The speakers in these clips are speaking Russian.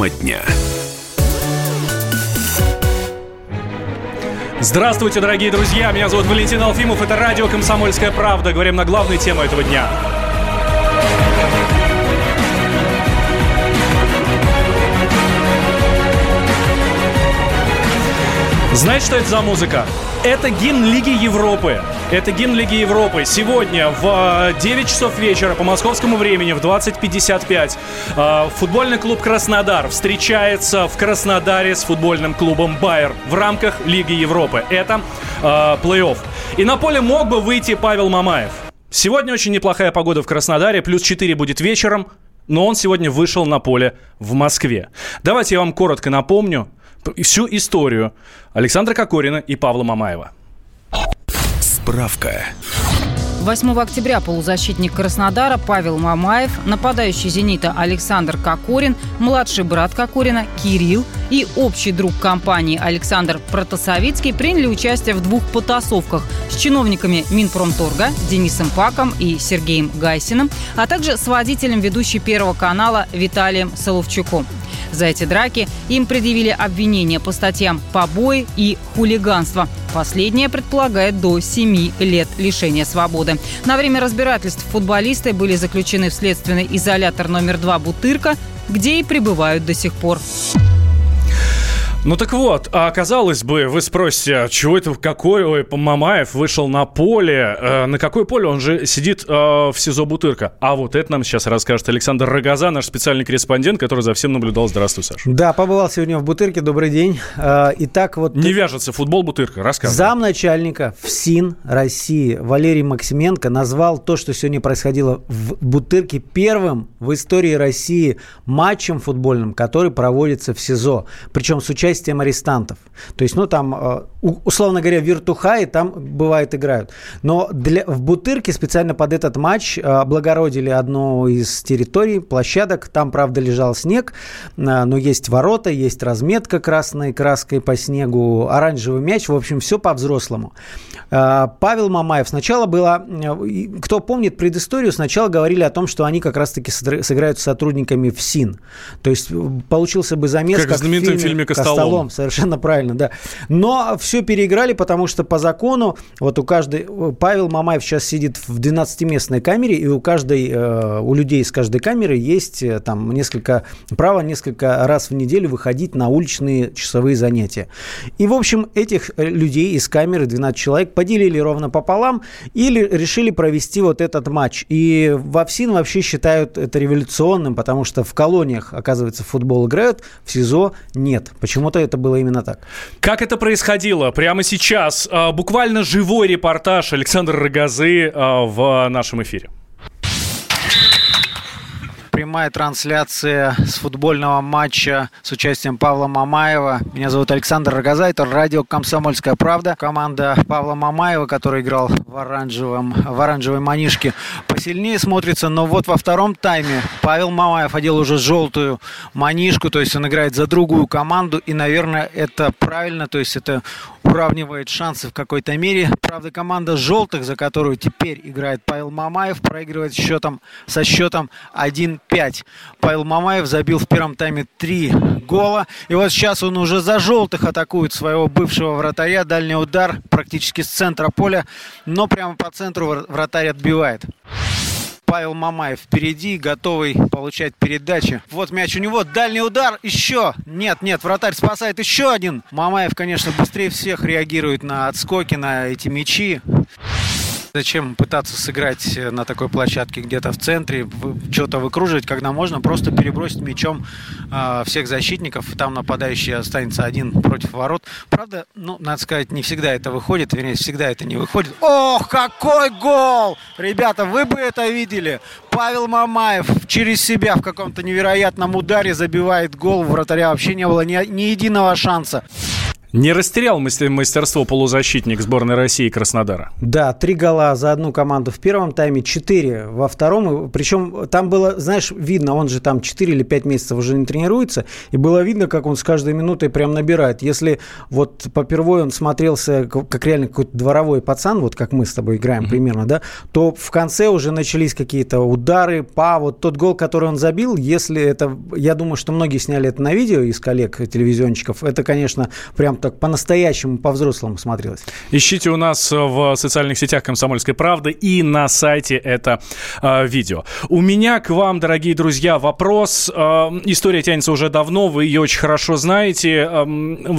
Тема дня. Здравствуйте, дорогие друзья! Меня зовут Валентин Алфимов. Это радио «Комсомольская правда». Говорим на главную тему этого дня. Знаете, что это за музыка? Это гимн Лиги Европы. Это гимн Лиги Европы. Сегодня в 9 часов вечера по московскому времени в 20.55 э, футбольный клуб «Краснодар» встречается в Краснодаре с футбольным клубом «Байер» в рамках Лиги Европы. Это э, плей-офф. И на поле мог бы выйти Павел Мамаев. Сегодня очень неплохая погода в Краснодаре, плюс 4 будет вечером, но он сегодня вышел на поле в Москве. Давайте я вам коротко напомню, всю историю Александра Кокорина и Павла Мамаева. Справка. 8 октября полузащитник Краснодара Павел Мамаев, нападающий «Зенита» Александр Кокорин, младший брат Кокорина Кирилл и общий друг компании Александр Протасовицкий приняли участие в двух потасовках с чиновниками Минпромторга Денисом Паком и Сергеем Гайсиным, а также с водителем ведущей Первого канала Виталием Соловчуком. За эти драки им предъявили обвинения по статьям «побои» и «хулиганство». Последнее предполагает до 7 лет лишения свободы. На время разбирательств футболисты были заключены в следственный изолятор номер 2 «Бутырка», где и пребывают до сих пор. Ну так вот, а казалось бы, вы спросите, а чего это, какой ой, Мамаев вышел на поле? Э, на какое поле? Он же сидит э, в СИЗО Бутырка. А вот это нам сейчас расскажет Александр Рогоза, наш специальный корреспондент, который за всем наблюдал. Здравствуй, Саша. Да, побывал сегодня в Бутырке. Добрый день. Э, итак, вот... Не вяжется футбол Бутырка. Рассказывай. Замначальника ФСИН России Валерий Максименко назвал то, что сегодня происходило в Бутырке, первым в истории России матчем футбольным, который проводится в СИЗО. Причем с участием участием арестантов. То есть, ну, там, э, условно говоря, виртухаи там, бывает, играют. Но для, в Бутырке специально под этот матч э, облагородили одну из территорий, площадок. Там, правда, лежал снег, э, но есть ворота, есть разметка красной краской по снегу, оранжевый мяч. В общем, все по-взрослому. Павел Мамаев. Сначала было, кто помнит предысторию, сначала говорили о том, что они как раз-таки сыграют с сотрудниками ФСИН. То есть получился бы замес, как, как в знаменитом в фильме, фильме «Костолом» столом, совершенно правильно, да. Но все переиграли, потому что по закону, вот у каждой, Павел Мамаев сейчас сидит в 12-местной камере, и у каждой, э, у людей из каждой камеры есть э, там несколько, право несколько раз в неделю выходить на уличные часовые занятия. И, в общем, этих э, людей из камеры, 12 человек, поделили ровно пополам или решили провести вот этот матч. И в ФСИН вообще считают это революционным, потому что в колониях, оказывается, футбол играют, в СИЗО нет. Почему почему-то это было именно так. Как это происходило? Прямо сейчас а, буквально живой репортаж Александра Рогозы а, в нашем эфире прямая трансляция с футбольного матча с участием Павла Мамаева. Меня зовут Александр Рогоза, это радио «Комсомольская правда». Команда Павла Мамаева, который играл в, оранжевом, в оранжевой манишке, посильнее смотрится. Но вот во втором тайме Павел Мамаев одел уже желтую манишку, то есть он играет за другую команду. И, наверное, это правильно, то есть это уравнивает шансы в какой-то мере. Правда, команда желтых, за которую теперь играет Павел Мамаев, проигрывает счетом, со счетом 1-5. Павел Мамаев забил в первом тайме 3 гола. И вот сейчас он уже за желтых атакует своего бывшего вратаря. Дальний удар практически с центра поля, но прямо по центру вратарь отбивает. Павел Мамаев впереди, готовый получать передачи. Вот мяч у него, дальний удар, еще. Нет, нет, вратарь спасает еще один. Мамаев, конечно, быстрее всех реагирует на отскоки, на эти мячи. Зачем пытаться сыграть на такой площадке где-то в центре, что-то выкруживать, когда можно просто перебросить мячом э, всех защитников, и там нападающий останется один против ворот. Правда, ну, надо сказать, не всегда это выходит, вернее, всегда это не выходит. Ох, какой гол! Ребята, вы бы это видели. Павел Мамаев через себя в каком-то невероятном ударе забивает гол. Вратаря вообще не было ни, ни единого шанса. Не растерял мастерство полузащитник сборной России Краснодара. Да, три гола за одну команду в первом тайме, четыре во втором. Причем там было, знаешь, видно, он же там четыре или пять месяцев уже не тренируется, и было видно, как он с каждой минутой прям набирает. Если вот попервой он смотрелся как реально какой-то дворовой пацан, вот как мы с тобой играем mm-hmm. примерно, да, то в конце уже начались какие-то удары, па, вот тот гол, который он забил, если это, я думаю, что многие сняли это на видео из коллег телевизионщиков, это, конечно, прям так по-настоящему, по-взрослому смотрелось. Ищите у нас в социальных сетях «Комсомольской правды» и на сайте это э, видео. У меня к вам, дорогие друзья, вопрос. Э, история тянется уже давно, вы ее очень хорошо знаете. Э,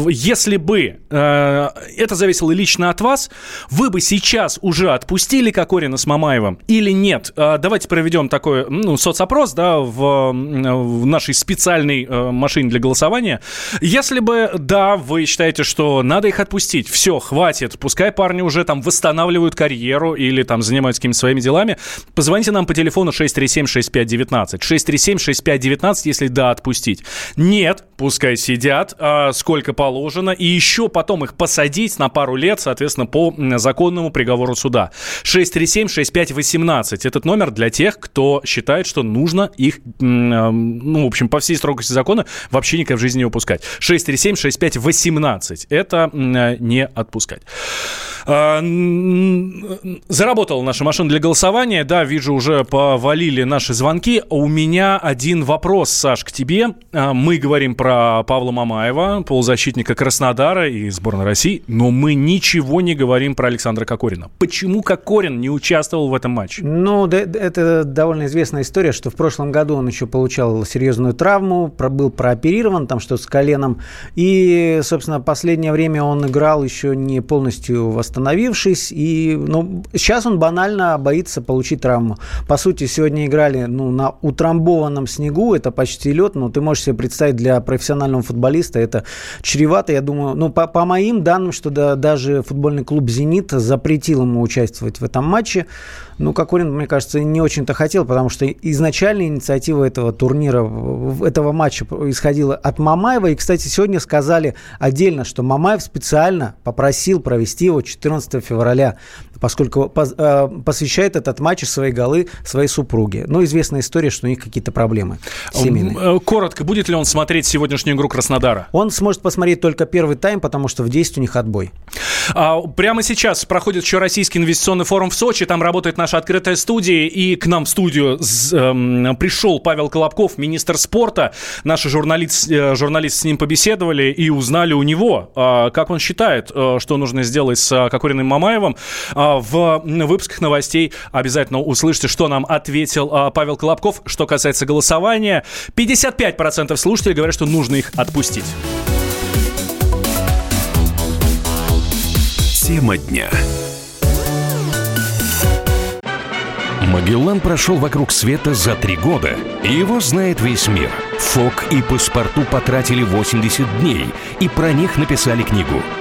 если бы э, это зависело лично от вас, вы бы сейчас уже отпустили Кокорина с Мамаевым или нет? Э, давайте проведем такой ну, соцопрос да, в, в нашей специальной э, машине для голосования. Если бы, да, вы считаете, что надо их отпустить, все, хватит, пускай парни уже там восстанавливают карьеру или там занимаются какими-то своими делами, позвоните нам по телефону 637-6519. 637-6519, если да, отпустить. Нет, пускай сидят, а, сколько положено, и еще потом их посадить на пару лет, соответственно, по законному приговору суда. 637-6518. Этот номер для тех, кто считает, что нужно их, ну, в общем, по всей строгости закона вообще никак в жизни не выпускать. 637-6518. Это не отпускать. А, заработала наша машина для голосования. Да, вижу, уже повалили наши звонки. У меня один вопрос, Саш, к тебе. А, мы говорим про Павла Мамаева, полузащитника Краснодара и сборной России, но мы ничего не говорим про Александра Кокорина. Почему Кокорин не участвовал в этом матче? Ну, да, это довольно известная история, что в прошлом году он еще получал серьезную травму, был прооперирован, там что-то с коленом, и, собственно, последнее время он играл еще не полностью восстановленный восстановившись. И ну, сейчас он банально боится получить травму. По сути, сегодня играли ну, на утрамбованном снегу, это почти лед, но ты можешь себе представить для профессионального футболиста это чревато. Я думаю, ну, по, по моим данным, что да, даже футбольный клуб «Зенит» запретил ему участвовать в этом матче. Ну, Кокорин, мне кажется, не очень-то хотел, потому что изначально инициатива этого турнира, этого матча исходила от Мамаева. И, кстати, сегодня сказали отдельно, что Мамаев специально попросил провести его 14 февраля поскольку э, посвящает этот матч свои голы своей супруге. Ну, известная история, что у них какие-то проблемы семейные. Э, коротко, будет ли он смотреть сегодняшнюю игру Краснодара? Он сможет посмотреть только первый тайм, потому что в 10 у них отбой. А, прямо сейчас проходит еще Российский инвестиционный форум в Сочи. Там работает наша открытая студия. И к нам в студию эм, пришел Павел Колобков, министр спорта. Наши журналист, э, журналисты с ним побеседовали и узнали у него, э, как он считает, э, что нужно сделать с э, Кокориным Мамаевым. Э, в выпусках новостей обязательно услышите, что нам ответил а, Павел Колобков. Что касается голосования, 55% слушателей говорят, что нужно их отпустить. Тема дня. Магеллан прошел вокруг света за три года, и его знает весь мир. Фок и паспорту потратили 80 дней, и про них написали книгу –